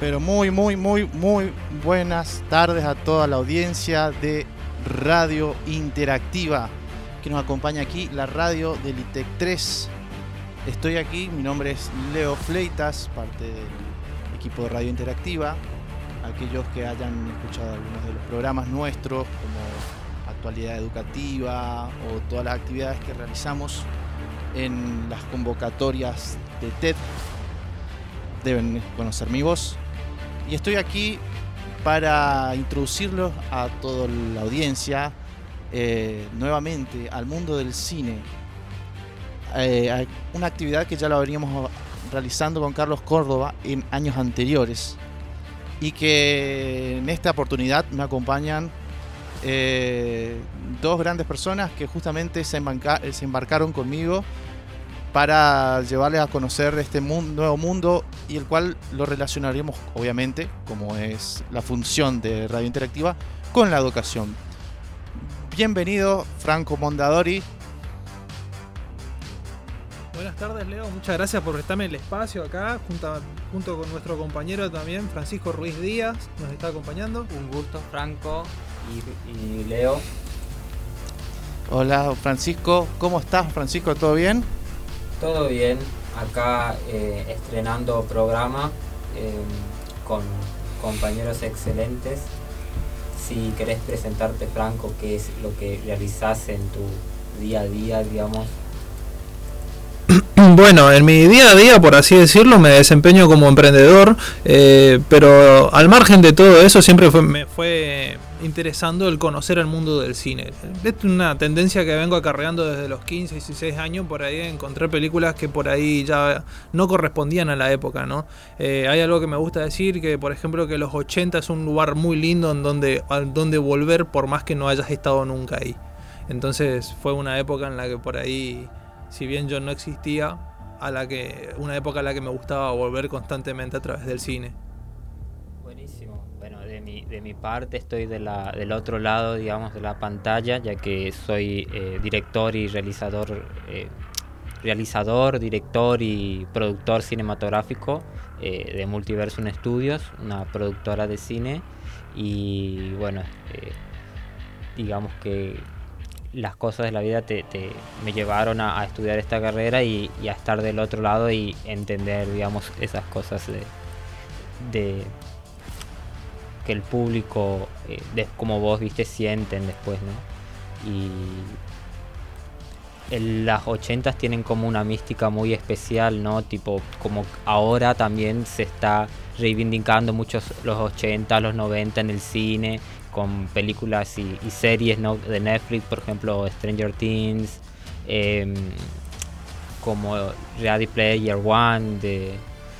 Pero muy, muy, muy, muy buenas tardes a toda la audiencia de Radio Interactiva que nos acompaña aquí, la radio del ITEC 3. Estoy aquí, mi nombre es Leo Fleitas, parte del equipo de Radio Interactiva. Aquellos que hayan escuchado algunos de los programas nuestros, como actualidad educativa o todas las actividades que realizamos en las convocatorias de TED, deben conocer mi voz. Y estoy aquí para introducirlos a toda la audiencia eh, nuevamente al mundo del cine. Eh, una actividad que ya la veníamos realizando con Carlos Córdoba en años anteriores y que en esta oportunidad me acompañan eh, dos grandes personas que justamente se, se embarcaron conmigo para llevarles a conocer este mundo, nuevo mundo y el cual lo relacionaríamos obviamente, como es la función de Radio Interactiva, con la educación. Bienvenido Franco Mondadori. Buenas tardes Leo, muchas gracias por prestarme el espacio acá, junto, junto con nuestro compañero también, Francisco Ruiz Díaz, nos está acompañando. Un gusto Franco y, y Leo. Hola Francisco, ¿cómo estás Francisco? ¿Todo bien? Todo bien, acá eh, estrenando programa eh, con compañeros excelentes. Si querés presentarte, Franco, qué es lo que realizás en tu día a día, digamos, Bueno, en mi día a día, por así decirlo, me desempeño como emprendedor, eh, pero al margen de todo eso siempre me fue interesando el conocer el mundo del cine. Es una tendencia que vengo acarreando desde los 15, 16 años, por ahí encontré películas que por ahí ya no correspondían a la época, ¿no? Eh, hay algo que me gusta decir, que por ejemplo que los 80 es un lugar muy lindo en donde, donde volver por más que no hayas estado nunca ahí. Entonces fue una época en la que por ahí, si bien yo no existía, a la que una época a la que me gustaba volver constantemente a través del cine de mi parte estoy de la, del otro lado, digamos, de la pantalla, ya que soy eh, director y realizador, eh, realizador, director y productor cinematográfico eh, de Multiversum Studios, una productora de cine. Y bueno, digamos que las cosas de la vida te, me llevaron a, estudiar esta carrera y, a estar del otro lado y entender, digamos, esas cosas de que el público, eh, como vos viste, sienten después, ¿no? Y las 80 tienen como una mística muy especial, ¿no? Tipo, como ahora también se está reivindicando muchos los 80, los 90 en el cine, con películas y, series ¿no? de Netflix, por ejemplo, Stranger Things, em, como Ready Player One de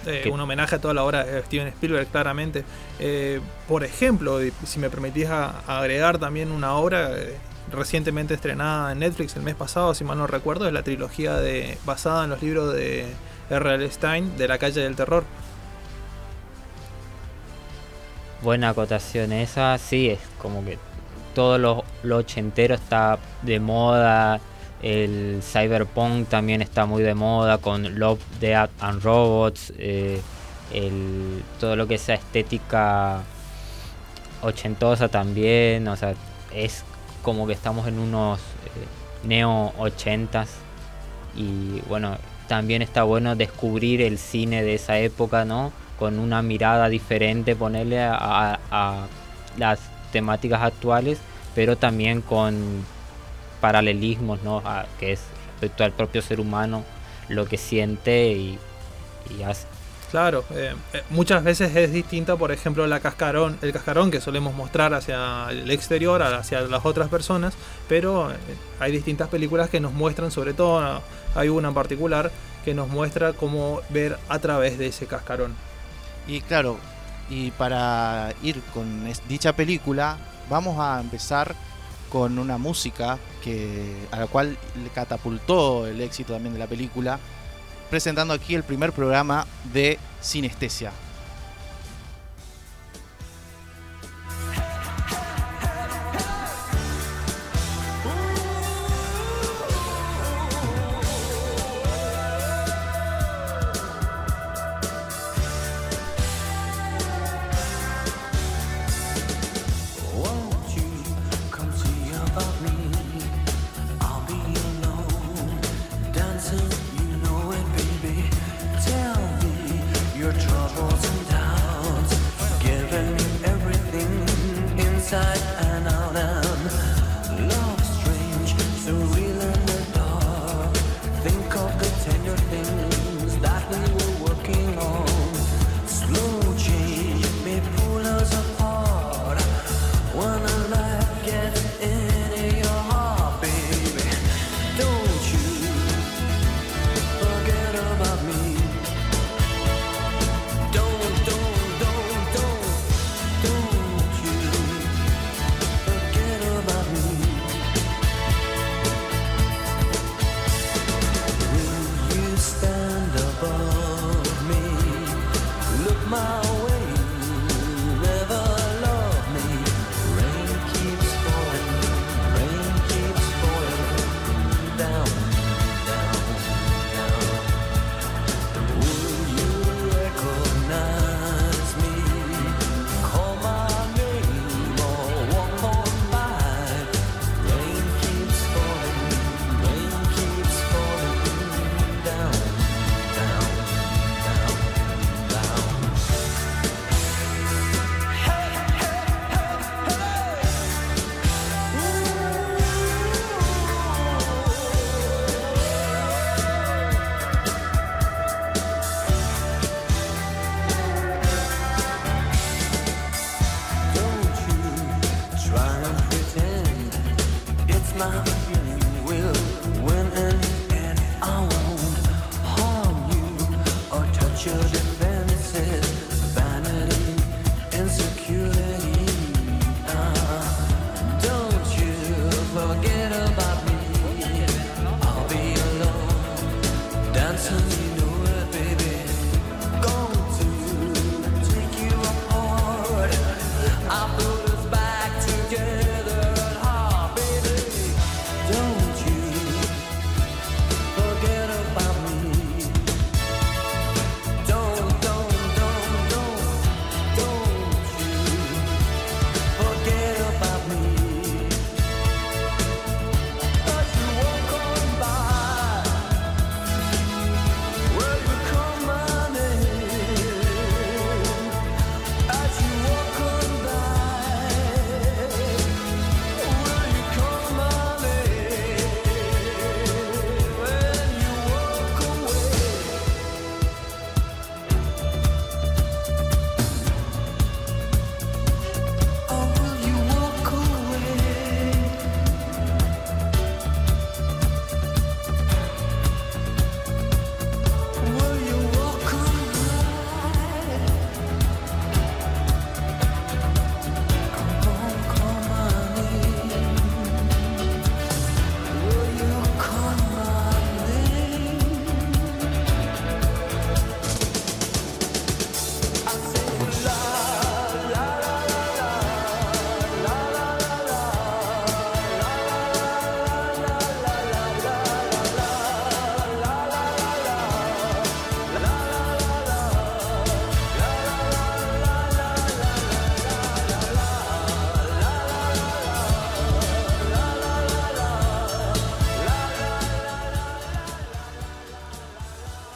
eh, un homenaje a toda la obra de Steven Spielberg, claramente. Eh, por ejemplo, si me permitís agregar también una obra eh, recientemente estrenada en Netflix el mes pasado, si mal no recuerdo, es la trilogía de, basada en los libros de R.L. Stein de La calle del terror. Buena acotación esa, sí, es como que todo lo, lo ochentero está de moda, el cyberpunk también está muy de moda con Love, Death and Robots. Eh, todo lo que sea estética ochentosa también. O sea, es como que estamos en unos eh, neo ochentas. Y bueno, también está bueno descubrir el cine de esa época, ¿no? Con una mirada diferente, ponerle a las temáticas actuales, pero también con paralelismos, ¿no? que es respecto al propio ser humano, lo que siente y, hace. Claro, eh, eh, muchas veces es distinta, por ejemplo, la cascarón, el cascarón que solemos mostrar hacia el exterior, hacia las otras personas, pero eh, hay distintas películas que nos muestran, sobre todo hay una en particular que nos muestra cómo ver a través de ese cascarón. Y claro, y para ir con dicha película, vamos a empezar con una música que, a la cual le catapultó el éxito también de la película, presentando aquí el primer programa de Sinestesia.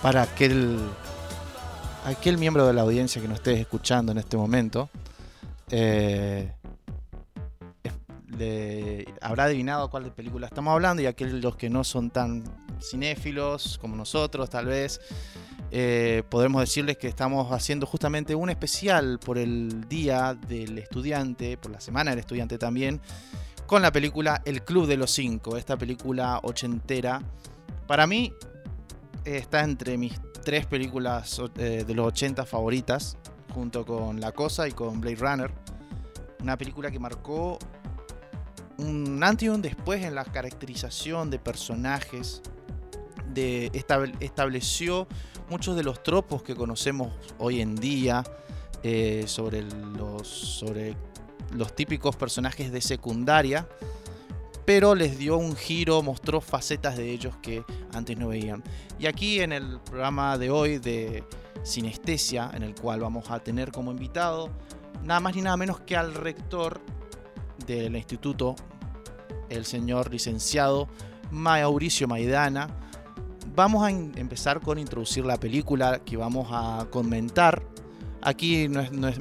Para aquel, aquel miembro de la audiencia que nos esté escuchando en este momento, eh, le habrá adivinado cuál de película estamos hablando y aquellos que no son tan cinéfilos como nosotros tal vez, eh, podremos decirles que estamos haciendo justamente un especial por el Día del Estudiante, por la Semana del Estudiante también, con la película El Club de los Cinco, esta película ochentera. Para mí está entre mis tres películas eh, de los 80 favoritas, junto con La Cosa y con Blade Runner. Una película que marcó un antes y un después en la caracterización de personajes, de estableció muchos de los tropos que conocemos hoy en día eh, sobre, los, sobre los típicos personajes de secundaria pero les dio un giro, mostró facetas de ellos que antes no veían. Y aquí en el programa de hoy de Sinestesia, en el cual vamos a tener como invitado nada más ni nada menos que al rector del instituto, el señor licenciado Mauricio Maidana, vamos a empezar con introducir la película que vamos a comentar. Aquí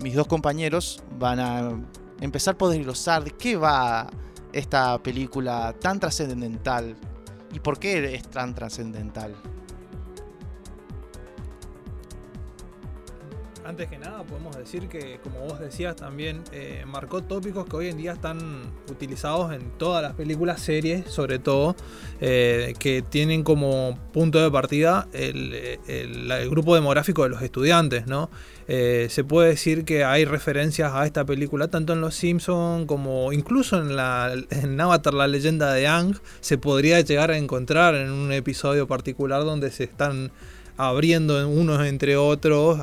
mis dos compañeros van a empezar por desglosar de qué va esta película tan trascendental y por qué es tan trascendental. Antes que nada podemos decir que, como vos decías, también eh, marcó tópicos que hoy en día están utilizados en todas las películas, series, sobre todo, eh, que tienen como punto de partida el, grupo demográfico de los estudiantes, ¿no? Eh, se puede decir que hay referencias a esta película tanto en Los Simpsons como incluso en, la, en Avatar, la leyenda de Ang, se podría llegar a encontrar en un episodio particular donde se están abriendo unos entre otros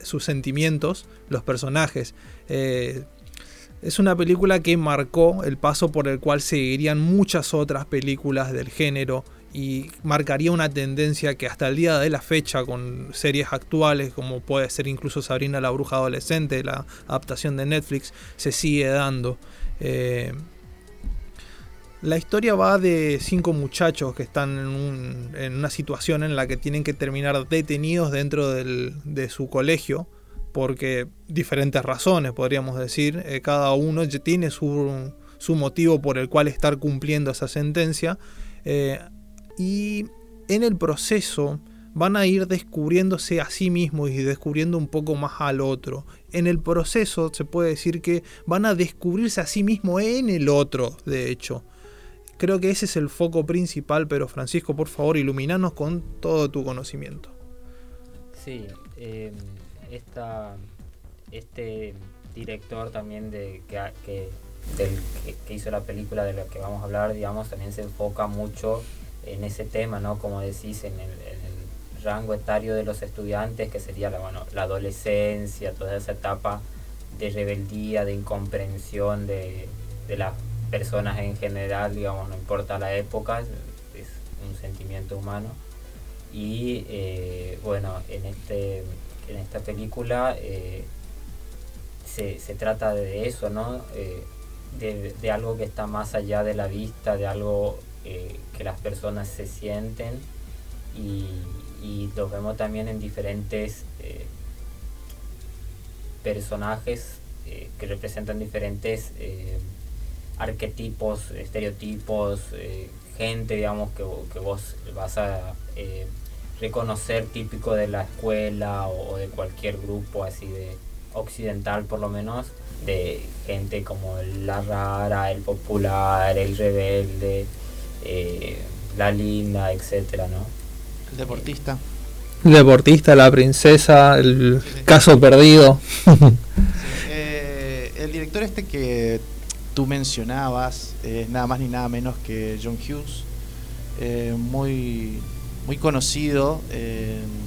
sus sentimientos, los personajes. Eh, es una película que marcó el paso por el cual seguirían muchas otras películas del género y marcaría una tendencia que hasta el día de la fecha con series actuales como puede ser incluso Sabrina la bruja adolescente, la adaptación de Netflix, se sigue dando. Eh, la historia va de cinco muchachos que están en, una situación en la que tienen que terminar detenidos dentro de su colegio porque diferentes razones, podríamos decir. Eh, cada uno tiene su, motivo por el cual estar cumpliendo esa sentencia. Eh, y en el proceso van a ir descubriéndose a sí mismos y descubriendo un poco más al otro. En el proceso se puede decir que van a descubrirse a sí mismos en el otro, de hecho. Creo que ese es el foco principal, pero Francisco, por favor, iluminanos con todo tu conocimiento. Sí, em, este director también de, que, que, hizo la película de la que vamos a hablar, digamos, también se enfoca mucho en ese tema, ¿no? Como decís, en el, rango etario de los estudiantes, que sería la, bueno, la adolescencia, toda esa etapa de rebeldía, de incomprensión de, de personas en general, digamos, no importa la época, es, un sentimiento humano. Y eh, bueno, en, este, en esta película eh, se, trata de eso, ¿no? Eh, de, algo que está más allá de la vista, de algo que las personas se sienten y, y lo vemos también en diferentes personajes que representan diferentes arquetipos, estereotipos, eh, gente, digamos, que, que, vos vas a eh, reconocer típico de la escuela o, de cualquier grupo así de occidental por lo menos, de gente como la rara, el popular, el rebelde, eh, la linda, etcétera, ¿no? El deportista. El deportista, la princesa, el caso perdido. el director este que tú mencionabas es nada más ni nada menos que John Hughes, eh, muy, muy conocido en,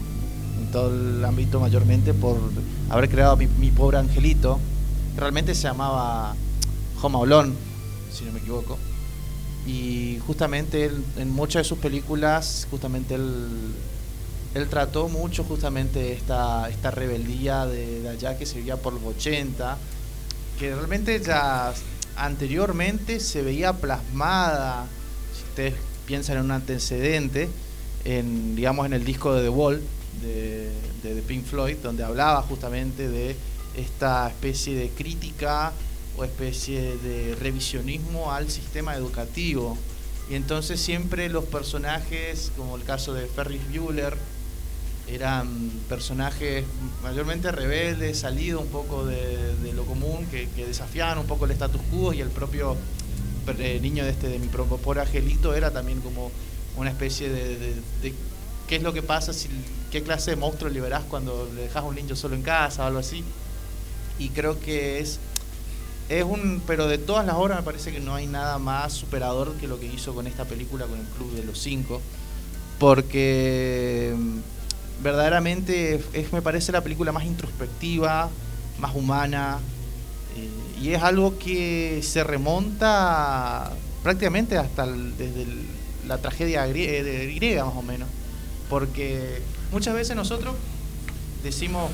todo el ámbito mayormente por haber creado mi, pobre angelito. Realmente se llamaba Home Alone, si no me equivoco. Y justamente en muchas de sus películas, justamente él, él trató mucho justamente esta, esta rebeldía de, de allá que se vivía por los 80, que realmente ya anteriormente se veía plasmada, si ustedes piensan en un antecedente, en, digamos, en el disco de The Wall de, de, Pink Floyd, donde hablaba justamente de esta especie de crítica o especie de revisionismo al sistema educativo. Y entonces siempre los personajes, como el caso de Ferris Bueller, eran personajes mayormente rebeldes, salidos un poco de, lo común, que, desafiaban un poco el status quo y el propio eh, niño de este de mi propio por Angelito era también como una especie de, qué es lo que pasa, si, qué clase de monstruo liberás cuando le dejas a un niño solo en casa o algo así. Y creo que es, es un, pero de todas las obras me parece que no hay nada más superador que lo que hizo con esta película, con el Club de los Cinco, porque verdaderamente es, me parece la película más introspectiva, más humana, eh, y es algo que se remonta prácticamente hasta desde la tragedia eh, griega, más o menos, porque muchas veces nosotros decimos,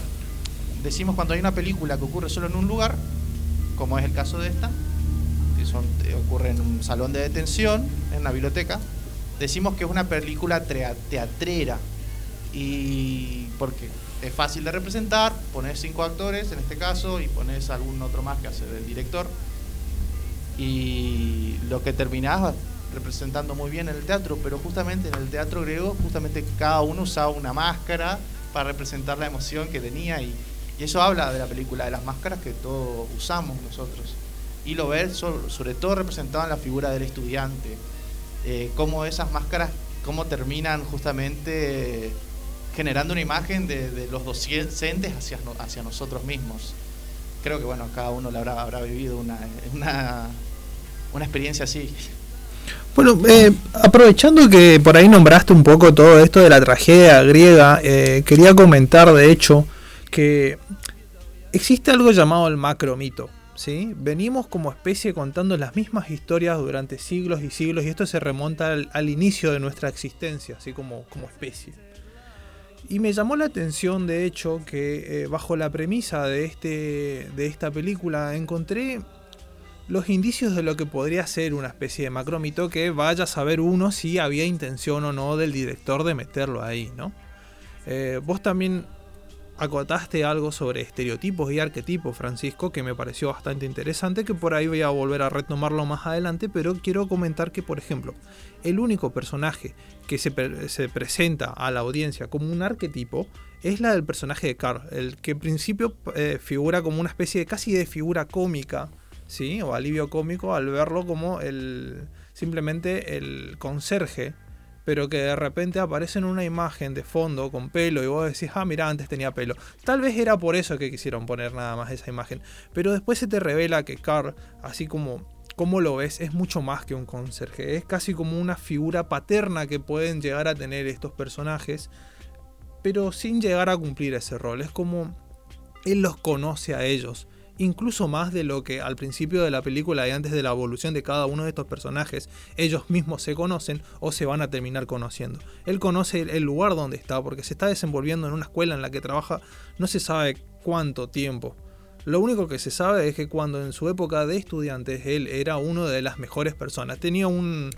decimos cuando hay una película que ocurre solo en un lugar, como es el caso de esta, que son, ocurre en un salón de detención, en una biblioteca, decimos que es una película teatrera y porque es fácil de representar, pones cinco actores en este caso y pones algún otro más que hace del director y lo que terminás representando muy bien en el teatro, pero justamente en el teatro griego, justamente cada uno usaba una máscara para representar la emoción que tenía y, eso habla de la película, de las máscaras que todos usamos nosotros. Y lo ves sobre, todo representado en la figura del estudiante, eh, cómo esas máscaras, cómo terminan justamente generando una imagen de, los docentes hacia, hacia nosotros mismos. Creo que bueno, cada uno habrá, habrá vivido una, una, una experiencia así. Bueno, eh, aprovechando que por ahí nombraste un poco todo esto de la tragedia griega, eh, quería comentar de hecho que existe algo llamado el macromito. ¿sí? Venimos como especie contando las mismas historias durante siglos y siglos y esto se remonta al, inicio de nuestra existencia, así como, como especie. Y me llamó la atención, de hecho, que eh, bajo la premisa de, este, de esta película encontré los indicios de lo que podría ser una especie de macromito que vaya a saber uno si había intención o no del director de meterlo ahí, ¿no? Eh, vos también acotaste algo sobre estereotipos y arquetipos, Francisco, que me pareció bastante interesante, que por ahí voy a volver a retomarlo más adelante, pero quiero comentar que, por ejemplo, el único personaje que se, presenta a la audiencia como un arquetipo es la del personaje de Carl, el que en principio eh, figura como una especie de casi de figura cómica ¿sí? o alivio cómico al verlo como el simplemente el conserje, pero que de repente aparece en una imagen de fondo con pelo y vos decís, ah, mira, antes tenía pelo. Tal vez era por eso que quisieron poner nada más esa imagen, pero después se te revela que Carl, así como como lo ves, es mucho más que un conserje, es casi como una figura paterna que pueden llegar a tener estos personajes, pero sin llegar a cumplir ese rol, es como él los conoce a ellos incluso más de lo que al principio de la película y antes de la evolución de cada uno de estos personajes ellos mismos se conocen o se van a terminar conociendo. Él conoce el lugar donde está porque se está desenvolviendo en una escuela en la que trabaja no se sabe cuánto tiempo. Lo único que se sabe es que cuando en su época de estudiantes él era uno de las mejores personas. Tenía un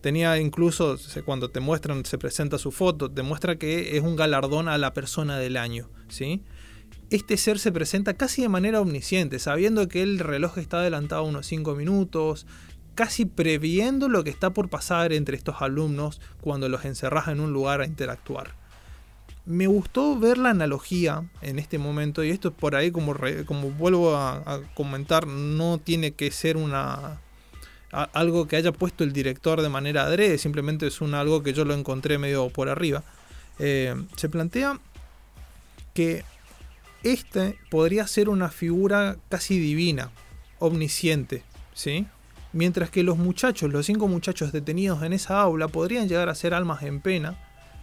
tenía incluso cuando te muestran se presenta su foto, te muestra que es un galardón a la persona del año, ¿sí? Este ser se presenta casi de manera omnisciente, sabiendo que el reloj está adelantado unos 5 minutos, casi previendo lo que está por pasar entre estos alumnos cuando los encerras en un lugar a interactuar. Me gustó ver la analogía en este momento, y esto es por ahí como, como vuelvo a, comentar, no tiene que ser una algo que haya puesto el director de manera adrede, simplemente es un algo que yo lo encontré medio por arriba. Eh, se plantea que este podría ser una figura casi divina, omnisciente, ¿sí? Mientras que los muchachos, los cinco muchachos detenidos en esa aula, podrían llegar a ser almas en pena,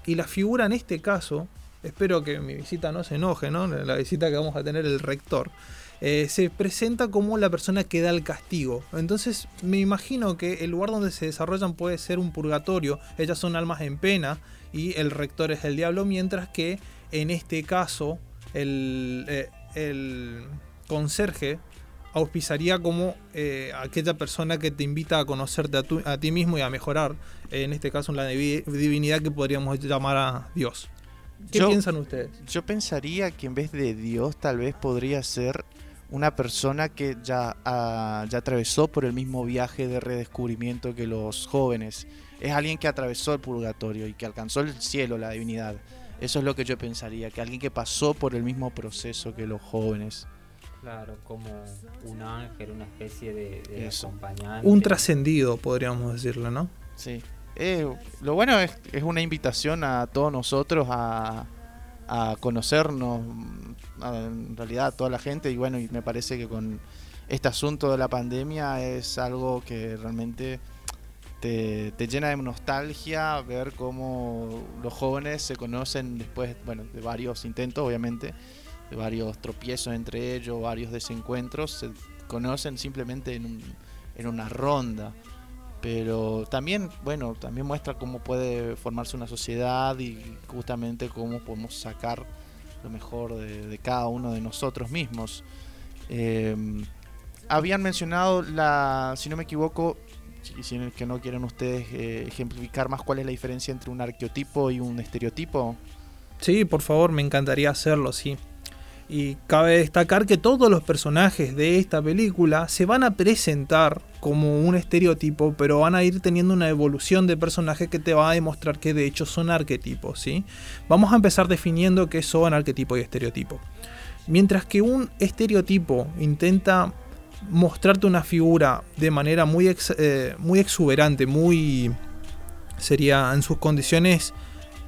y la figura en este caso, espero que mi visita no se enoje, ¿no? La visita que vamos a tener el rector, eh, se presenta como la persona que da el castigo. Entonces me imagino que el lugar donde se desarrollan puede ser un purgatorio, ellas son almas en pena y el rector es el diablo, mientras que en este caso el, eh, el conserje auspiciaría como eh, aquella persona que te invita a conocerte a, ti mismo y a mejorar, en este caso en la divinidad que podríamos llamar a Dios. ¿Qué piensan ustedes? Yo pensaría que en vez de Dios tal vez podría ser una persona que ya, ah, ya atravesó por el mismo viaje de redescubrimiento que los jóvenes. Es alguien que atravesó el purgatorio y que alcanzó el cielo, la divinidad. Eso es lo que yo pensaría, que alguien que pasó por el mismo proceso que los jóvenes. Claro, como un ángel, una especie de, acompañante. Un trascendido, podríamos decirlo, ¿no? Sí. Eh, lo bueno es, es una invitación a todos nosotros a, a conocernos, en realidad a toda la gente, y bueno, y me parece que con este asunto de la pandemia es algo que realmente te, llena de nostalgia ver cómo los jóvenes se conocen después, bueno, de varios intentos, obviamente, de varios tropiezos entre ellos, varios desencuentros, se conocen simplemente en, en una ronda. Pero también, bueno, también muestra cómo puede formarse una sociedad y justamente cómo podemos sacar lo mejor de, cada uno de nosotros mismos. Eh, habían mencionado la, si no me equivoco, si en el que no quieren ustedes eh, ejemplificar más cuál es la diferencia entre un arqueotipo y un estereotipo. Sí, por favor, me encantaría hacerlo, sí. Y cabe destacar que todos los personajes de esta película se van a presentar como un estereotipo, pero van a ir teniendo una evolución de personaje que te va a demostrar que de hecho son arquetipos, ¿sí? Vamos a empezar definiendo qué son arquetipo y estereotipo. Mientras que un estereotipo intenta mostrarte una figura de manera muy, eh, muy exuberante, muy... sería en sus condiciones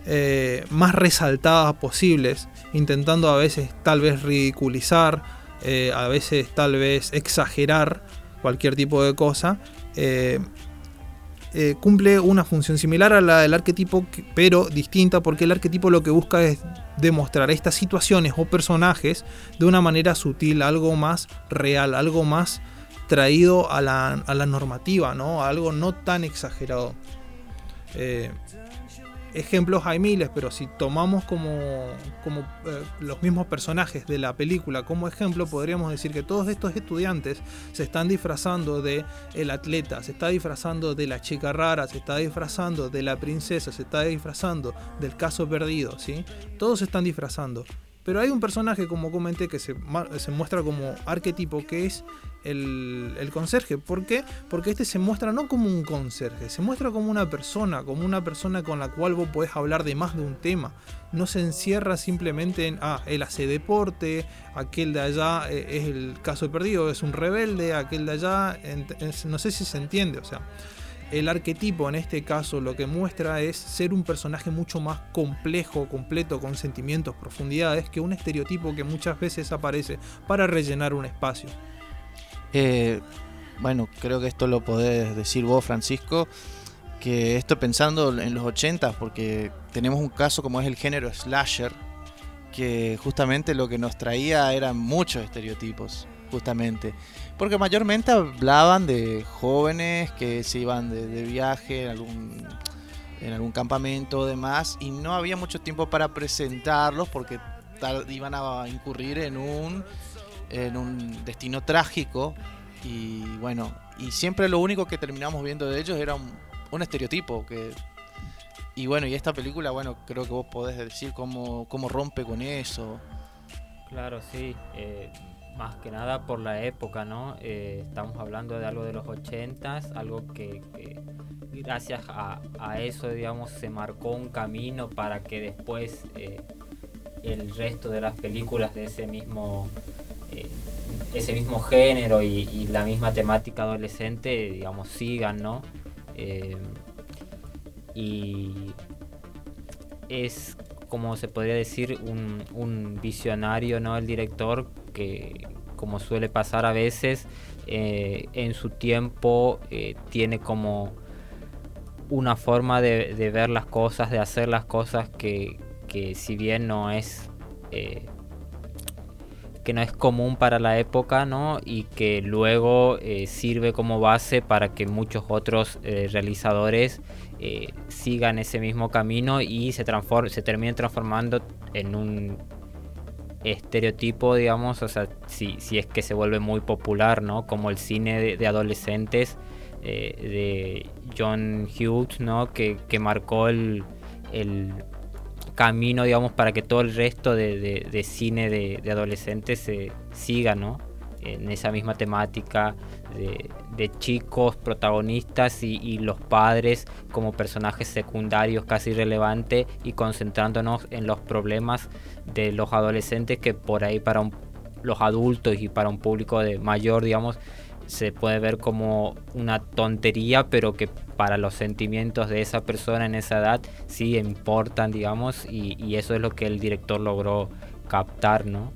eh, más resaltadas posibles, intentando a veces tal vez ridiculizar, eh, a veces tal vez exagerar cualquier tipo de cosa. cumple una función similar a la del arquetipo, pero distinta porque el arquetipo lo que busca es demostrar estas situaciones o personajes de una manera sutil, algo más real, algo más traído a la, normativa, ¿no? algo no tan exagerado. Eh, ejemplos hay miles, pero si tomamos como, como eh, los mismos personajes de la película como ejemplo, podríamos decir que todos estos estudiantes se están disfrazando de el atleta, se está disfrazando de la chica rara, se está disfrazando de la princesa, se está disfrazando del caso perdido, ¿sí? Todos se están disfrazando. Pero hay un personaje, como comenté, que se, se muestra como arquetipo, que es el, conserje. ¿Por qué? Porque este se muestra no como un conserje, se muestra como una persona, como una persona con la cual vos podés hablar de más de un tema. No se encierra simplemente en, ah, él hace deporte, aquel de allá eh, es el caso perdido, es un rebelde, aquel de allá, no sé si se entiende, o sea. El arquetipo en este caso lo que muestra es ser un personaje mucho más complejo, completo, con sentimientos, profundidades, que un estereotipo que muchas veces aparece para rellenar un espacio. Eh, bueno, creo que esto lo podés decir vos, Francisco, que esto pensando en los 80, porque tenemos un caso como es el género slasher, que justamente lo que nos traía eran muchos estereotipos, justamente. Porque mayormente hablaban de jóvenes que se iban de, viaje en algún, en algún campamento o demás, y no había mucho tiempo para presentarlos porque iban a incurrir en un en un destino trágico y bueno, y siempre lo único que terminamos viendo de ellos era un, estereotipo que y bueno, y esta película, bueno, creo que vos podés decir cómo, cómo rompe con eso. Claro, sí, eh, más que nada por la época, ¿no? Eh, estamos hablando de algo de los ochentas, algo que, gracias a, a, eso, digamos, se marcó un camino para que después eh, el resto de las películas de ese mismo eh, ese mismo género y, la misma temática adolescente, digamos, sigan, ¿no? Y es, como se podría decir, un, visionario, ¿no? El director que, como suele pasar a veces, eh, en su tiempo tiene como una forma de, ver las cosas, de hacer las cosas que, que si bien no es que no es común para la época, ¿no? Y que luego eh, sirve como base para que muchos otros eh, realizadores eh, sigan ese mismo camino y se, se terminen transformando en un estereotipo, digamos, o sea, si, si es que se vuelve muy popular, ¿no? Como el cine de, adolescentes de John Hughes, ¿no? Que, que marcó el, el camino, digamos, para que todo el resto de, cine de, adolescentes se siga, ¿no? En esa misma temática de, chicos protagonistas y, los padres como personajes secundarios casi irrelevantes y concentrándonos en los problemas de los adolescentes que por ahí para los adultos y para un público de mayor, digamos, se puede ver como una tontería, pero que para los sentimientos de esa persona en esa edad sí importan, digamos, y, eso es lo que el director logró captar, ¿no?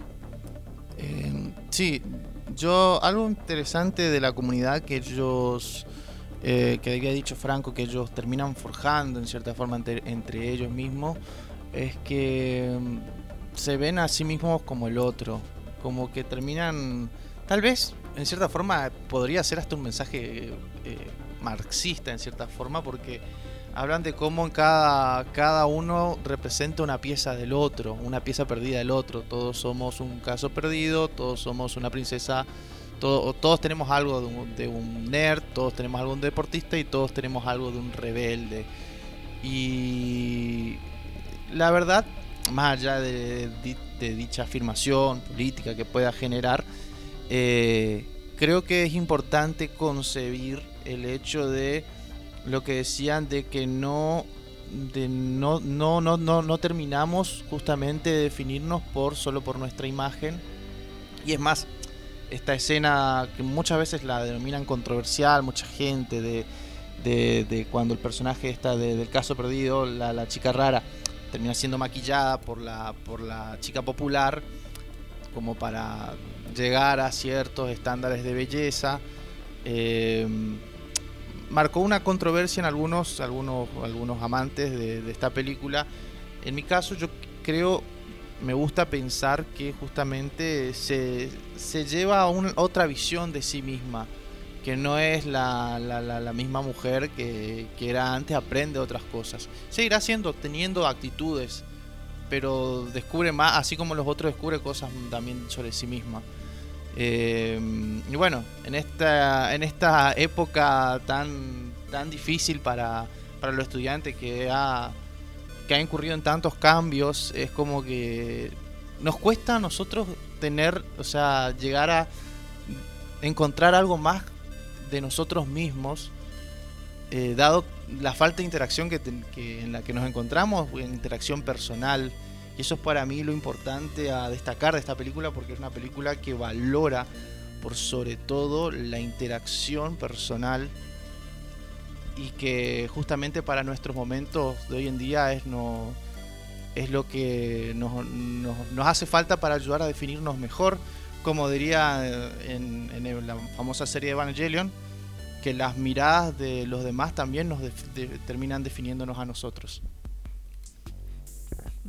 Eh, sí, yo algo interesante de la comunidad que ellos, eh, que había dicho Franco, que ellos terminan forjando en cierta forma entre, ellos mismos, es que mm, se ven a sí mismos como el otro, como que terminan, tal vez en cierta forma podría ser hasta un mensaje eh, marxista en cierta forma porque hablan de cómo cada, cada uno representa una pieza del otro, una pieza perdida del otro. Todos somos un caso perdido, todos somos una princesa todos tenemos algo de un, nerd, todos tenemos algo de un deportista y todos tenemos algo de un rebelde. Y la verdad, más allá de, dicha afirmación política que pueda generar, eh, creo que es importante concebir el hecho de lo que decían de que no de no, no, no, no, no terminamos justamente de definirnos por solo por nuestra imagen. Y es más, esta escena que muchas veces la denominan controversial, mucha gente, de, de, cuando el personaje está del caso perdido, la, chica rara, termina siendo maquillada por la, por la chica popular, como para llegar a ciertos estándares de belleza. Eh, marcó una controversia en algunos, algunos, algunos amantes de, esta película. En mi caso, yo creo, me gusta pensar que justamente se, lleva a otra visión de sí misma, que no es la, la, misma mujer que, que, era antes, aprende otras cosas. Seguirá siendo, teniendo actitudes, pero descubre más, así como los otros descubre cosas también sobre sí misma. Eh, y bueno, en esta, en esta época tan, tan difícil para, para los estudiantes que ha, que ha incurrido en tantos cambios, es como que nos cuesta a nosotros tener, o sea, llegar a encontrar algo más de nosotros mismos, eh, dado la falta de interacción que, que, en la que nos encontramos, interacción personal, y eso es para mí lo importante a destacar de esta película porque es una película que valora por sobre todo la interacción personal y que justamente para nuestros momentos de hoy en día es, no, es lo que nos, nos, hace falta para ayudar a definirnos mejor, como diría en, en la famosa serie de Evangelion, que las miradas de los demás también nos terminan definiéndonos a nosotros.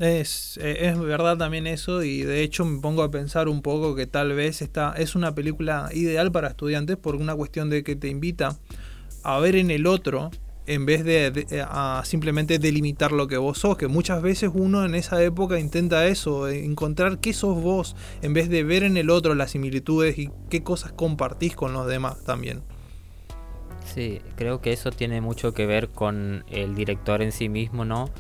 Es, eh, es, verdad también eso y de hecho me pongo a pensar un poco que tal vez esta es una película ideal para estudiantes por una cuestión de que te invita a ver en el otro en vez de, a simplemente delimitar lo que vos sos, que muchas veces uno en esa época intenta eso, encontrar qué sos vos, en vez de ver en el otro las similitudes y qué cosas compartís con los demás también. Sí, creo que eso tiene mucho que ver con el director en sí mismo, ¿no?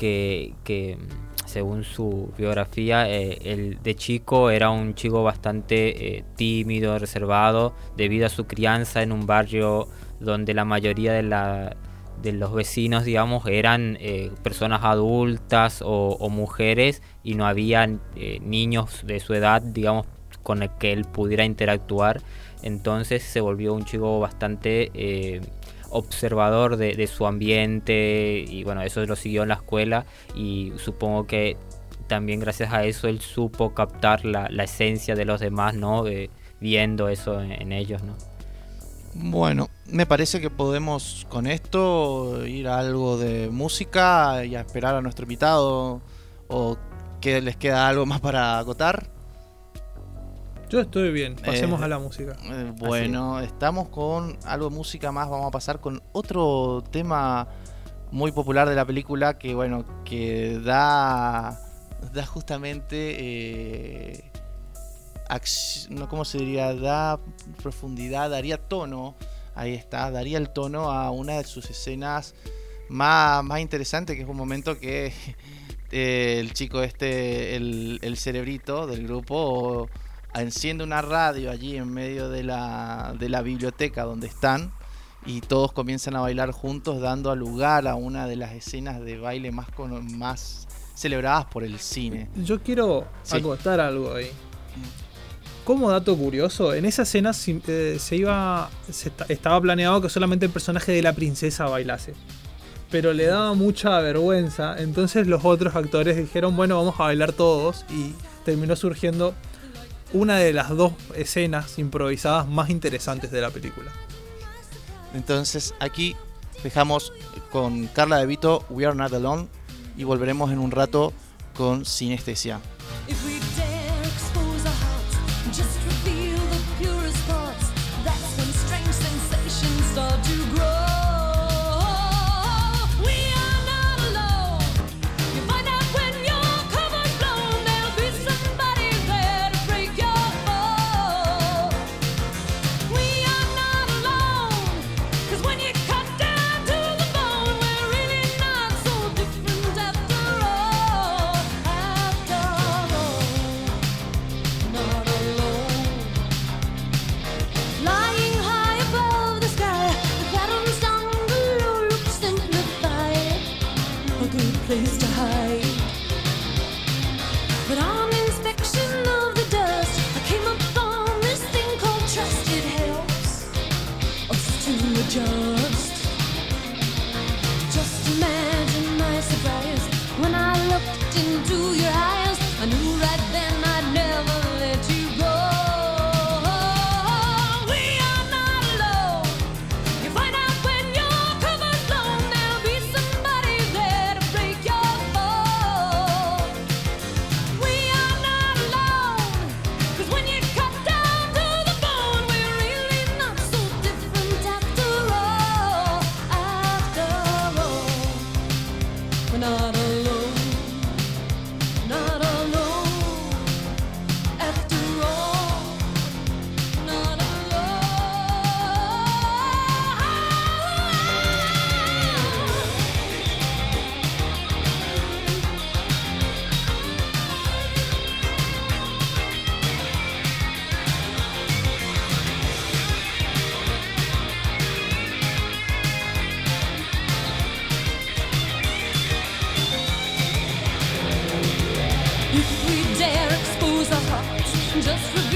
Que, según su biografía, eh, de chico era un chico bastante eh, tímido, reservado, debido a su crianza en un barrio donde la mayoría de, la, de los vecinos, digamos, eran eh, personas adultas o, mujeres y no había niños de su edad, digamos, con el que él pudiera interactuar. Entonces se volvió un chico bastante observador de, su ambiente y bueno, eso lo siguió en la escuela y supongo que también gracias a eso él supo captar la, esencia de los demás, ¿no? viendo eso en, ellos, ¿no? Bueno, me parece que podemos con esto ir a algo de música y a esperar a nuestro invitado o que les queda algo más para acotar. Yo estoy bien, pasemos eh, a la música. Eh, bueno, estamos con algo de música más, vamos a pasar con otro tema muy popular de la película que bueno, que da da justamente eh, no cómo se diría, da profundidad, daría tono, ahí está, daría el tono a una de sus escenas más, más interesantes, que es un momento que el chico este, el, el cerebrito del grupo enciende una radio allí en medio de la, de la biblioteca donde están y todos comienzan a bailar juntos dando lugar a una de las escenas de baile más, más celebradas por el cine. Yo quiero acotar algo ahí. Como dato curioso, en esa escena eh, se, iba, estaba planeado que solamente el personaje de la princesa bailase. Pero le daba mucha vergüenza, entonces los otros actores dijeron, bueno, vamos a bailar todos y terminó surgiendo una de las dos escenas improvisadas más interesantes de la película. Entonces aquí dejamos con Carla De Vito We Are Not Alone y volveremos en un rato con Sinestesia. Bueno,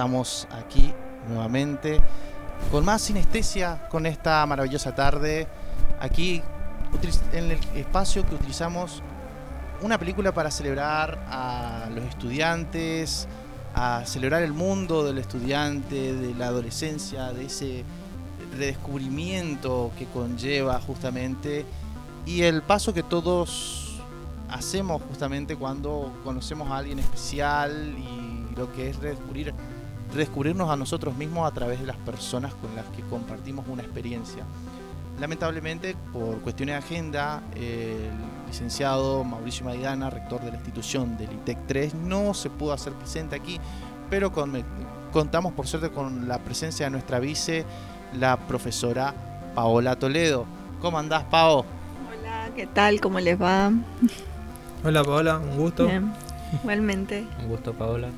estamos aquí nuevamente con más sinestesia con esta maravillosa tarde. Aquí en el espacio que utilizamos una película para celebrar a los estudiantes, a celebrar el mundo del estudiante, de la adolescencia, de ese redescubrimiento que conlleva justamente y el paso que todos hacemos justamente cuando conocemos a alguien especial y lo que es redescubrir, redescubrirnos a nosotros mismos a través de las personas con las que compartimos una experiencia. Lamentablemente, por cuestiones de agenda, el licenciado Mauricio Maidana, rector de la institución del ITEC 3, no se pudo hacer presente aquí, pero contamos por suerte con la presencia de nuestra vice, la profesora Paola Toledo. ¿Cómo andás, Pao? Hola, ¿qué tal? ¿Cómo les va? Hola, Paola, un gusto. igualmente. Un gusto, Paola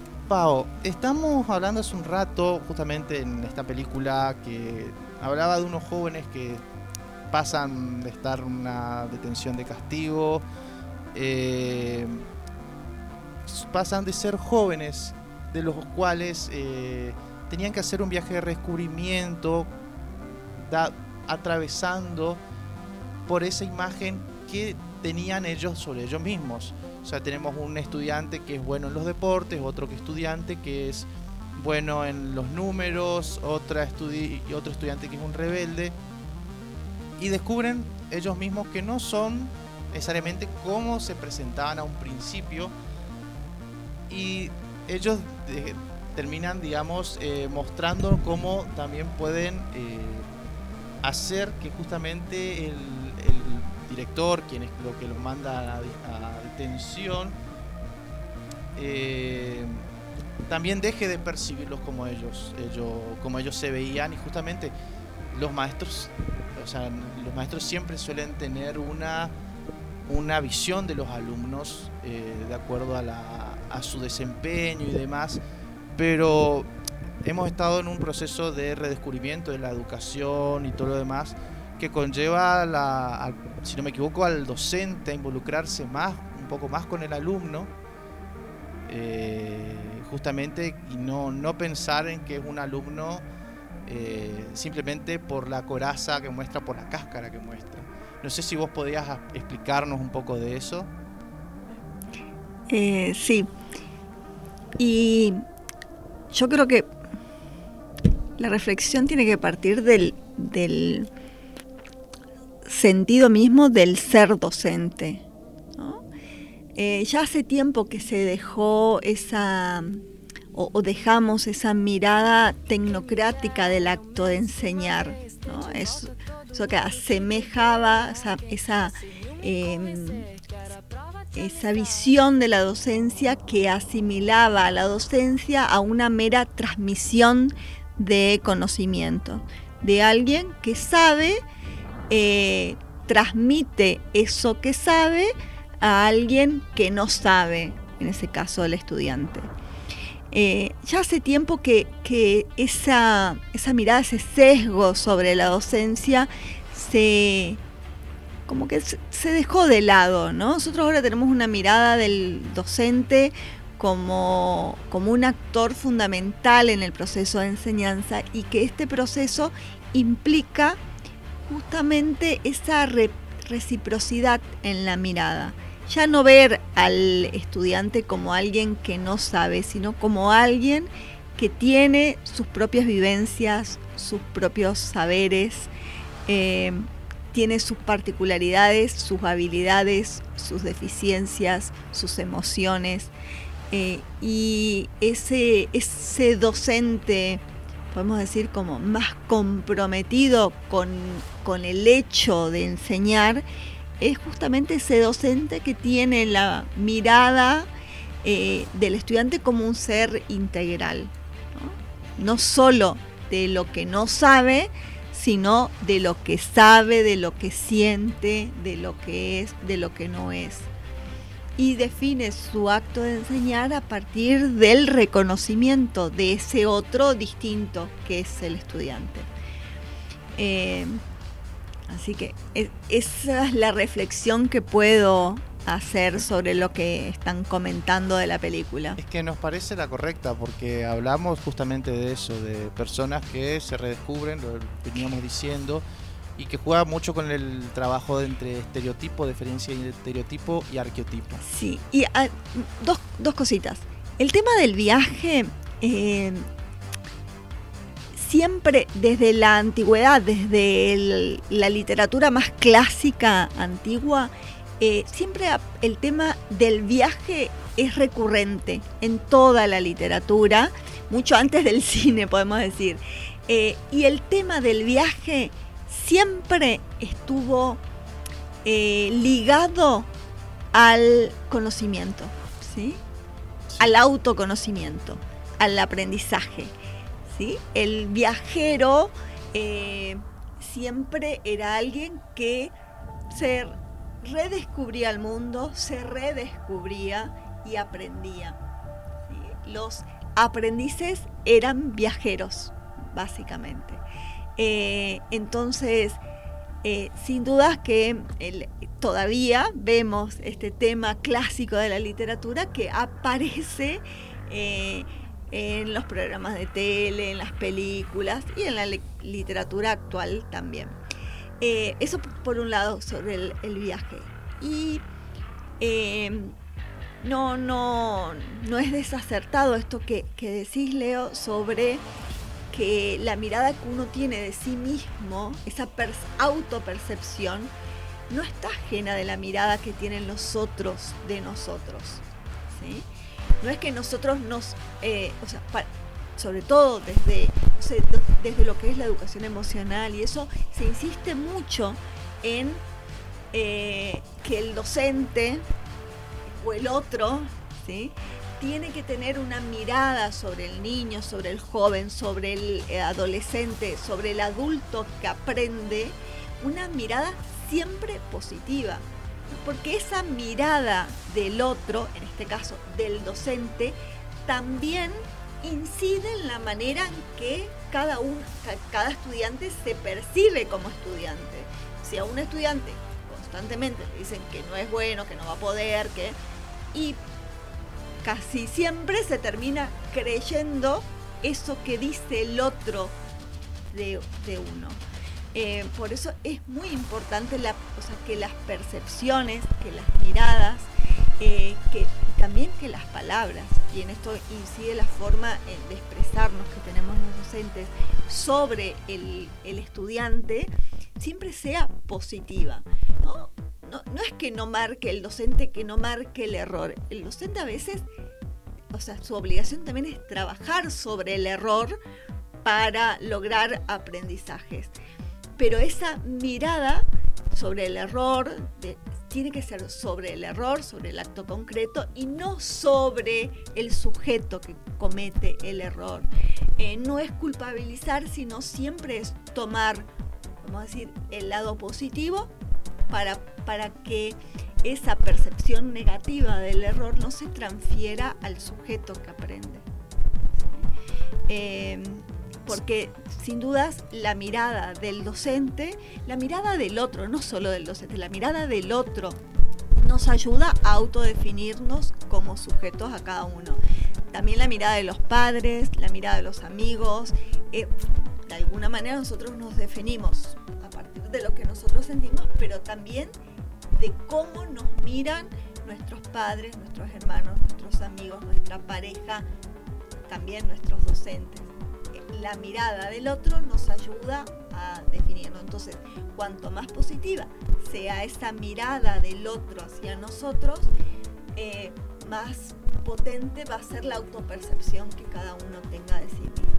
estamos hablando hace un rato justamente en esta película que hablaba de unos jóvenes que pasan de estar en una detención de castigo, eh, pasan de ser jóvenes, de los cuales eh, tenían que hacer un viaje de descubrimiento, atravesando por esa imagen que tenían ellos sobre ellos mismos. O sea, tenemos un estudiante que es bueno en los deportes, otro que estudiante que es bueno en los números, otra y otro estudiante que es un rebelde. Y descubren ellos mismos que no son necesariamente como se presentaban a un principio. Y ellos terminan, digamos, eh, mostrando cómo también pueden eh, hacer que justamente el director, quien es lo que los manda a, eh, también deje de percibirlos como ellos, ellos, como ellos se veían. Y justamente los maestros, o sea, los maestros siempre suelen tener una, una visión de los alumnos eh, de acuerdo a, la, a su desempeño y demás, pero hemos estado en un proceso de redescubrimiento de la educación y todo lo demás que conlleva, la, si no me equivoco, al docente a involucrarse más, poco más con el alumno, eh, justamente, y no, no pensar en que es un alumno eh, simplemente por la coraza que muestra, por la cáscara que muestra. No sé si vos podías explicarnos un poco de eso. Eh, sí. Y yo creo que la reflexión tiene que partir del, del sentido mismo del ser docente. Eh, ya hace tiempo que se dejó esa, o, dejamos esa mirada tecnocrática del acto de enseñar, eso que asemejaba esa, esa, em, esa visión de la docencia que asimilaba a la docencia a una mera transmisión de conocimiento, de alguien que sabe, eh, transmite eso que sabe a alguien que no sabe, en ese caso el estudiante. Eh, ya hace tiempo que, esa, esa, mirada, ese sesgo sobre la docencia se como que se dejó de lado, ¿no? Nosotros ahora tenemos una mirada del docente como, como un actor fundamental en el proceso de enseñanza y que este proceso implica justamente esa reciprocidad en la mirada. Ya no ver al estudiante como alguien que no sabe, sino como alguien que tiene sus propias vivencias, sus propios saberes, eh, tiene sus particularidades, sus habilidades, sus deficiencias, sus emociones. Eh, y ese, ese docente, podemos decir, como más comprometido con, el hecho de enseñar, es justamente ese docente que tiene la mirada eh, del estudiante como un ser integral. ¿no? solo de lo que no sabe, sino de lo que sabe, de lo que siente, de lo que es, de lo que no es y define su acto de enseñar a partir del reconocimiento de ese otro distinto que es el estudiante. Eh, así que esa es la reflexión que puedo hacer sobre lo que están comentando de la película. Es que nos parece la correcta porque hablamos justamente de eso, de personas que se redescubren, lo veníamos diciendo, y que juega mucho con el trabajo entre estereotipo, diferencia de estereotipo y arqueotipo. Sí, y ah, dos, cositas. El tema del viaje, eh, siempre desde la antigüedad, desde la literatura más clásica antigua, eh, siempre el tema del viaje es recurrente en toda la literatura, mucho antes del cine podemos decir. Eh, y el tema del viaje siempre estuvo eh, ligado al conocimiento, ¿sí? al autoconocimiento, al aprendizaje. El viajero eh, siempre era alguien que se redescubría el mundo, se redescubría y aprendía. Los aprendices eran viajeros, básicamente. Eh, entonces, eh, sin duda que todavía vemos este tema clásico de la literatura que aparece en los programas de tele, en las películas y en la literatura actual también. eso por un lado sobre el, viaje. Y no, no, no es desacertado esto que, que decís, Leo, sobre que la mirada que uno tiene de sí mismo, esa autopercepción, no está ajena de la mirada que tienen los otros de nosotros. ¿sí? No es que nosotros nos, eh, o sea, sobre todo desde, desde lo que es la educación emocional y eso, se insiste mucho en eh, que el docente o el otro, ¿sí? tiene que tener una mirada sobre el niño, sobre el joven, sobre el eh, adolescente, sobre el adulto que aprende, una mirada siempre positiva. Porque esa mirada del otro, en este caso del docente, también incide en la manera en que cada, cada estudiante se percibe como estudiante. Si a un estudiante constantemente le dicen que no es bueno, que no va a poder, que... Y casi siempre se termina creyendo eso que dice el otro de, uno. Eh, por eso es muy importante que las percepciones, que las miradas, eh, que también que las palabras, y en esto incide la forma de expresarnos que tenemos los docentes sobre el, el estudiante, siempre sea positiva. ¿no? No, no es que no marque el docente, que no marque el error. El docente a veces, o sea, su obligación también es trabajar sobre el error para lograr aprendizajes. Pero esa mirada sobre el error tiene que ser sobre el error, sobre el acto concreto y no sobre el sujeto que comete el error. Eh, no es culpabilizar, sino siempre es tomar, vamos a decir, el lado positivo para, para que esa percepción negativa del error no se transfiera al sujeto que aprende. Eh, porque sin dudas la mirada del docente, la mirada del otro, no solo del docente, la mirada del otro nos ayuda a autodefinirnos como sujetos a cada uno. También la mirada de los padres, la mirada de los amigos, eh, de alguna manera nosotros nos definimos a partir de lo que nosotros sentimos, pero también de cómo nos miran nuestros padres, nuestros hermanos, nuestros amigos, nuestra pareja, también nuestros docentes la mirada del otro nos ayuda a definirlo. Entonces, cuanto más positiva sea esa mirada del otro hacia nosotros, eh, más potente va a ser la autopercepción que cada uno tenga de sí mismo.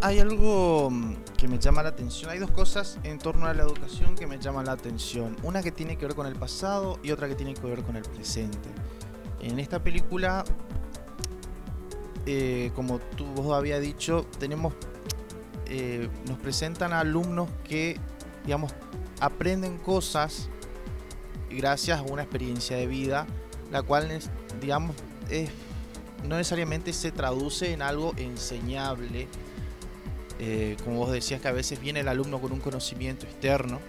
Hay algo mm, que me llama la atención, hay dos cosas en torno a la educación que me llaman la atención. Una que tiene que ver con el pasado y otra que tiene que ver con el presente. En esta película eh, como tú vos había dicho, tenemos, eh, nos presentan alumnos que, digamos, aprenden cosas gracias a una experiencia de vida, la cual, digamos, no necesariamente se traduce en algo enseñable. Eh, como vos decías que a veces viene el alumno con un conocimiento externo.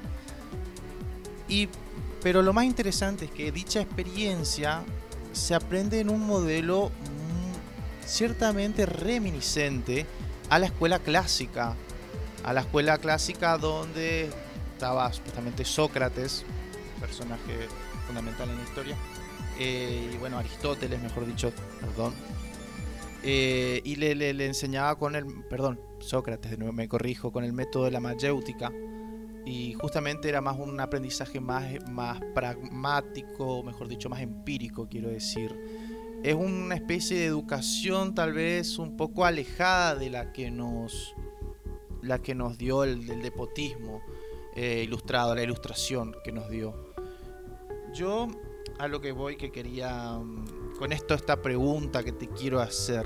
Y, pero lo más interesante es que dicha experiencia se aprende en un modelo ciertamente reminiscente a la escuela clásica, a la escuela clásica donde estaba supuestamente Sócrates, personaje fundamental en la historia, eh, y bueno, Aristóteles, mejor dicho, perdón, eh, y le, le, enseñaba con el, perdón, Sócrates, me corrijo, con el método de la mayéutica, y justamente era más un aprendizaje más, más pragmático, mejor dicho, más empírico, quiero decir es una especie de educación tal vez un poco alejada de la que nos, la que nos dio el, depotismo eh, ilustrado, la ilustración que nos dio. Yo a lo que voy que quería, mm, con esto esta pregunta que te quiero hacer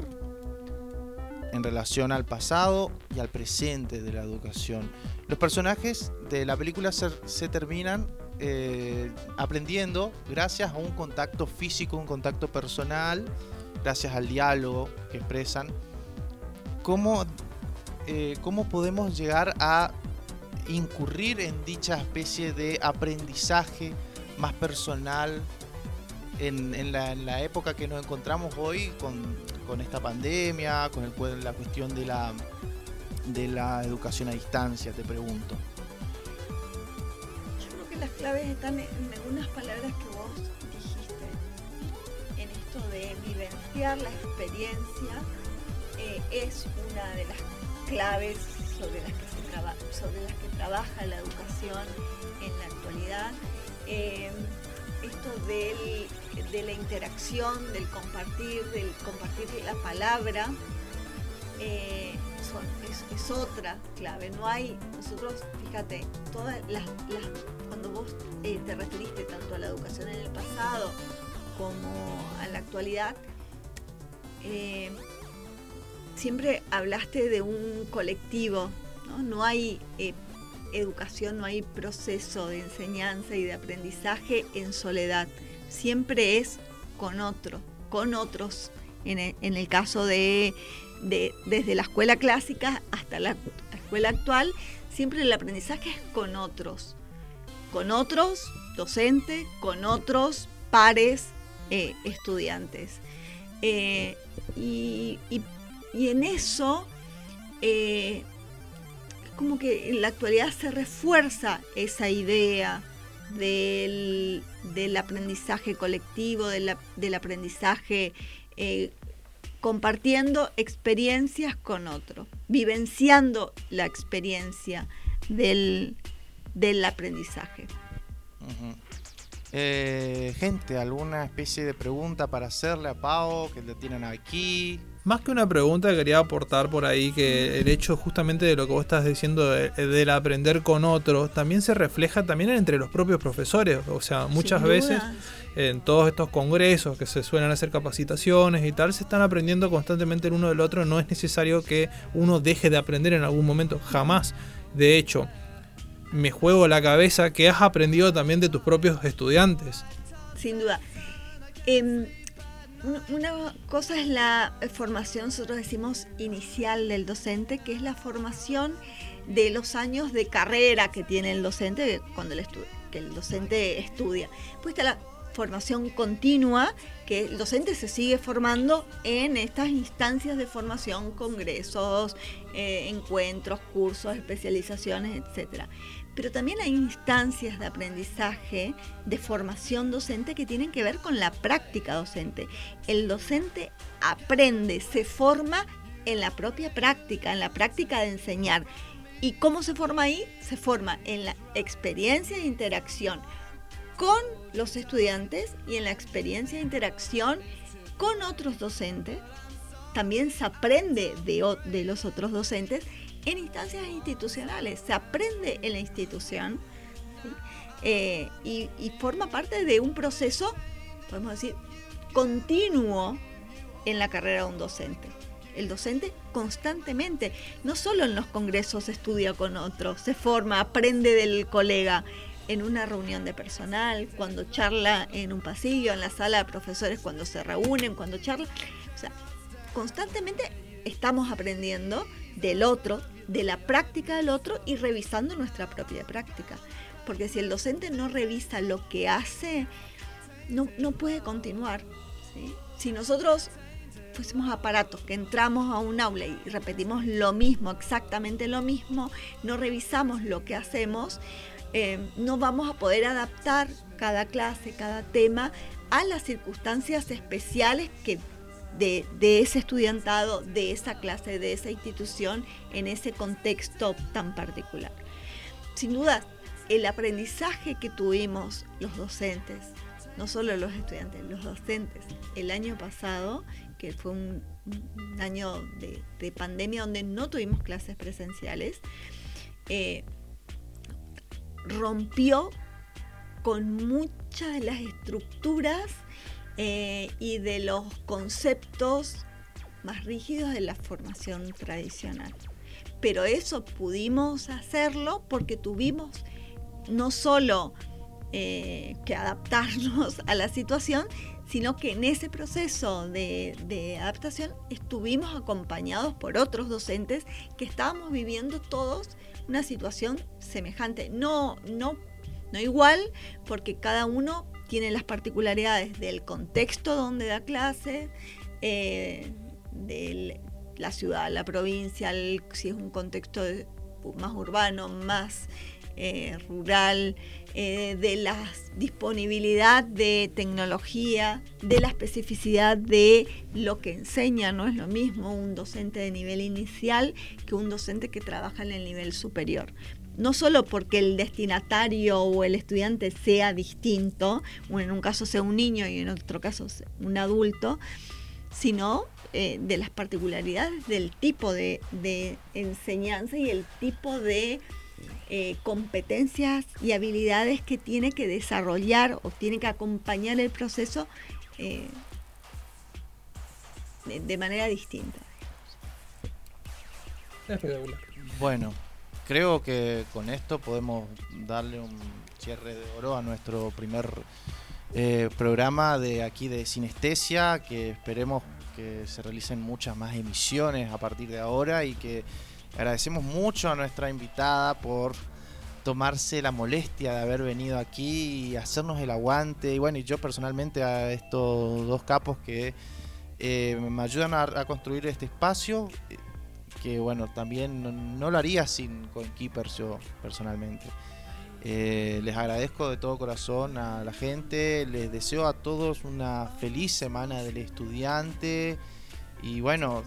en relación al pasado y al presente de la educación. Los personajes de la película se terminan eh, aprendiendo gracias a un contacto físico, un contacto personal, gracias al diálogo que expresan, cómo, eh, cómo podemos llegar a incurrir en dicha especie de aprendizaje más personal en, la, época que nos encontramos hoy con, esta pandemia, con la cuestión de la, de la educación a distancia, te pregunto claves están en algunas palabras que vos dijiste, en esto de vivenciar la experiencia eh, es una de las claves sobre las que, se sobre las que trabaja la educación en la actualidad. Eh, esto de la interacción, del compartir, del compartir la palabra, eh, es, otra clave. No hay, nosotros, fíjate, todas las, cuando vos eh, te referiste tanto a la educación en el pasado como a la actualidad, eh, siempre hablaste de un colectivo, no, hay eh, educación, no hay proceso de enseñanza y de aprendizaje en soledad, siempre es con otro, con otros. En en el caso de desde la escuela clásica hasta la escuela actual, siempre el aprendizaje es con otros, con otros docentes, con otros pares eh, estudiantes. Eh, y, en eso, eh, como que en la actualidad se refuerza esa idea del, aprendizaje colectivo, del aprendizaje eh, compartiendo experiencias con otros, vivenciando la experiencia del, aprendizaje. Eh, gente, ¿alguna especie de pregunta para hacerle a Pau que le tienen aquí? Más que una pregunta, quería aportar por ahí que el hecho justamente de lo que vos estás diciendo del aprender con otros también se refleja también entre los propios profesores. O sea, muchas veces en todos estos congresos que se suelen hacer capacitaciones y tal, se están aprendiendo constantemente el uno del otro. No es necesario que uno deje de aprender en algún momento, jamás. De hecho, me juego la cabeza que has aprendido también de tus propios estudiantes. Sin duda. Em, una cosa es la formación, nosotros decimos inicial del docente, que es la formación de los años de carrera que tiene el docente cuando el, que el docente estudia. Pues está la formación continua, que el docente se sigue formando en estas instancias de formación, congresos, eh, encuentros, cursos, especializaciones, etcétera pero también hay instancias de aprendizaje, de formación docente que tienen que ver con la práctica docente. El docente aprende, se forma en la propia práctica, en la práctica de enseñar. ¿Y cómo se forma ahí? Se forma en la experiencia de interacción con los estudiantes y en la experiencia de interacción con otros docentes. También se aprende de, los otros docentes en instancias institucionales, se aprende en la institución eh, y, forma parte de un proceso, podemos decir, continuo en la carrera de un docente. El docente constantemente, no solo en los congresos estudia con otros, se forma, aprende del colega en una reunión de personal, cuando charla en un pasillo, en la sala de profesores, cuando se reúnen, cuando charla. O sea, constantemente estamos aprendiendo del otro, de la práctica del otro y revisando nuestra propia práctica. Porque si el docente no revisa lo que hace, no, no puede continuar. Si nosotros fuésemos aparatos que entramos a un aula y repetimos lo mismo, exactamente lo mismo, no revisamos lo que hacemos, eh, no vamos a poder adaptar cada clase, cada tema a las circunstancias especiales que de, ese estudiantado, de esa clase, de esa institución, en ese contexto tan particular. Sin duda, el aprendizaje que tuvimos los docentes, no solo los estudiantes, los docentes, el año pasado, que fue un, año de, pandemia donde no tuvimos clases presenciales, eh, rompió con muchas de las estructuras eh, y de los conceptos más rígidos de la formación tradicional. Pero eso pudimos hacerlo porque tuvimos no solo eh, que adaptarnos a la situación, sino que en ese proceso de, de, adaptación estuvimos acompañados por otros docentes que estábamos viviendo todos una situación semejante. No, no, no igual, porque cada uno tiene las particularidades del contexto donde da clase, eh, de la ciudad, la provincia, si es un contexto más urbano, más eh, rural, eh, de la disponibilidad de tecnología, de la especificidad de lo que enseña. No es lo mismo un docente de nivel inicial que un docente que trabaja en el nivel superior no solo porque el destinatario o el estudiante sea distinto, en un caso sea un niño y en otro caso un adulto, sino eh, de las particularidades del tipo de, enseñanza y el tipo de eh, competencias y habilidades que tiene que desarrollar o tiene que acompañar el proceso eh, de, manera distinta. Bueno, creo que con esto podemos darle un cierre de oro a nuestro primer eh, programa de aquí de Sinestesia, que esperemos que se realicen muchas más emisiones a partir de ahora y que agradecemos mucho a nuestra invitada por tomarse la molestia de haber venido aquí y hacernos el aguante. Y bueno, y yo personalmente a estos dos capos que eh, me ayudan a construir este espacio que bueno, también no, lo haría sin Coinkeepers yo personalmente. Eh, les agradezco de todo corazón a la gente, les deseo a todos una feliz semana del estudiante y bueno,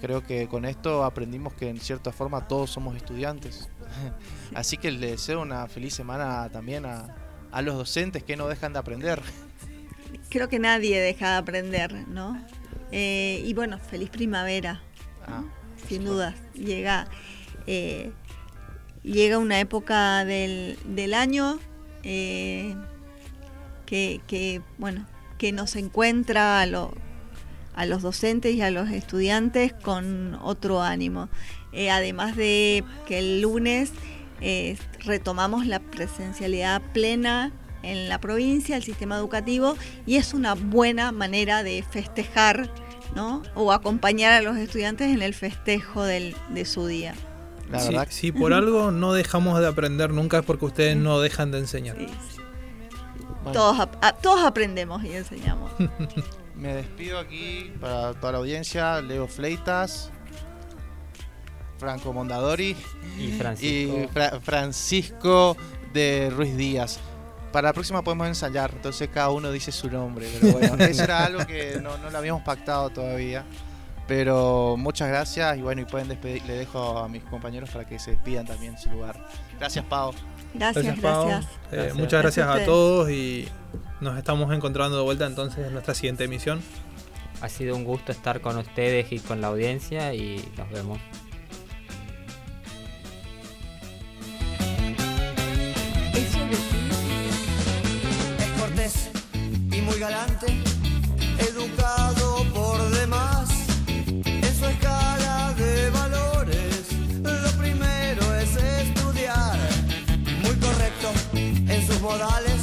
creo que con esto aprendimos que en cierta forma todos somos estudiantes. Así que les deseo una feliz semana también a, a los docentes que no dejan de aprender. Creo que nadie deja de aprender, ¿no? Eh, y bueno, feliz primavera, ah, sin duda. Llega, eh, llega una época del, año eh, que, bueno, que nos encuentra a, a los docentes y a los estudiantes con otro ánimo. además de que el lunes retomamos la presencialidad plena en la provincia, el sistema educativo, y es una buena manera de festejar ¿no? o acompañar a los estudiantes en el festejo del, de su día. La verdad. Si, por algo no dejamos de aprender nunca es porque ustedes no dejan de enseñar. Todos, todos aprendemos y enseñamos. Me despido aquí para toda la audiencia. Leo Fleitas, Franco Mondadori y Francisco, y Francisco de Ruiz Díaz para la próxima podemos ensayar, entonces cada uno dice su nombre, pero bueno, eso era algo que no, lo habíamos pactado todavía. Pero muchas gracias y bueno, y pueden despedir, le dejo a mis compañeros para que se despidan también en su lugar. Gracias, Pau. Gracias, gracias. Eh, muchas gracias, a, todos y nos estamos encontrando de vuelta entonces en nuestra siguiente emisión. Ha sido un gusto estar con ustedes y con la audiencia y nos vemos. muy galante, educado por demás. En su escala de valores, lo primero es estudiar. Muy correcto en sus modales,